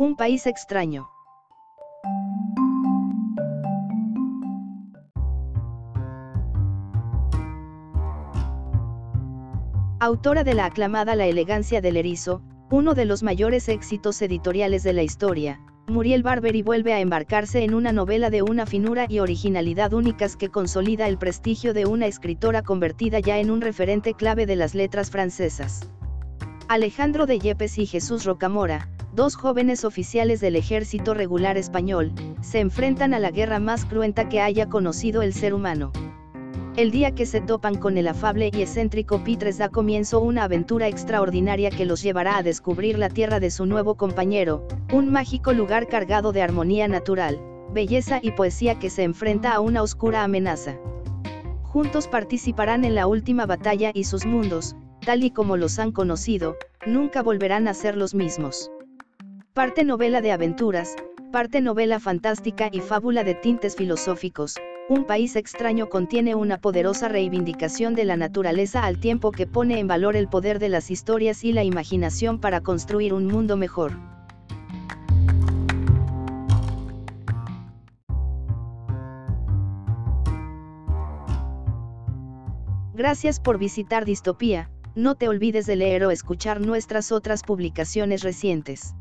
Un país extraño. Autora de la aclamada La elegancia del erizo, uno de los mayores éxitos editoriales de la historia, Muriel Barberi vuelve a embarcarse en una novela de una finura y originalidad únicas que consolida el prestigio de una escritora convertida ya en un referente clave de las letras francesas. Alejandro de Yepes y Jesús Rocamora, dos jóvenes oficiales del ejército regular español, se enfrentan a la guerra más cruenta que haya conocido el ser humano. El día que se topan con el afable y excéntrico Pitres da comienzo una aventura extraordinaria que los llevará a descubrir la tierra de su nuevo compañero, un mágico lugar cargado de armonía natural, belleza y poesía que se enfrenta a una oscura amenaza. Juntos participarán en la última batalla y sus mundos, tal y como los han conocido, nunca volverán a ser los mismos. Parte novela de aventuras, parte novela fantástica y fábula de tintes filosóficos, un país extraño contiene una poderosa reivindicación de la naturaleza al tiempo que pone en valor el poder de las historias y la imaginación para construir un mundo mejor. Gracias por visitar Distopía, no te olvides de leer o escuchar nuestras otras publicaciones recientes.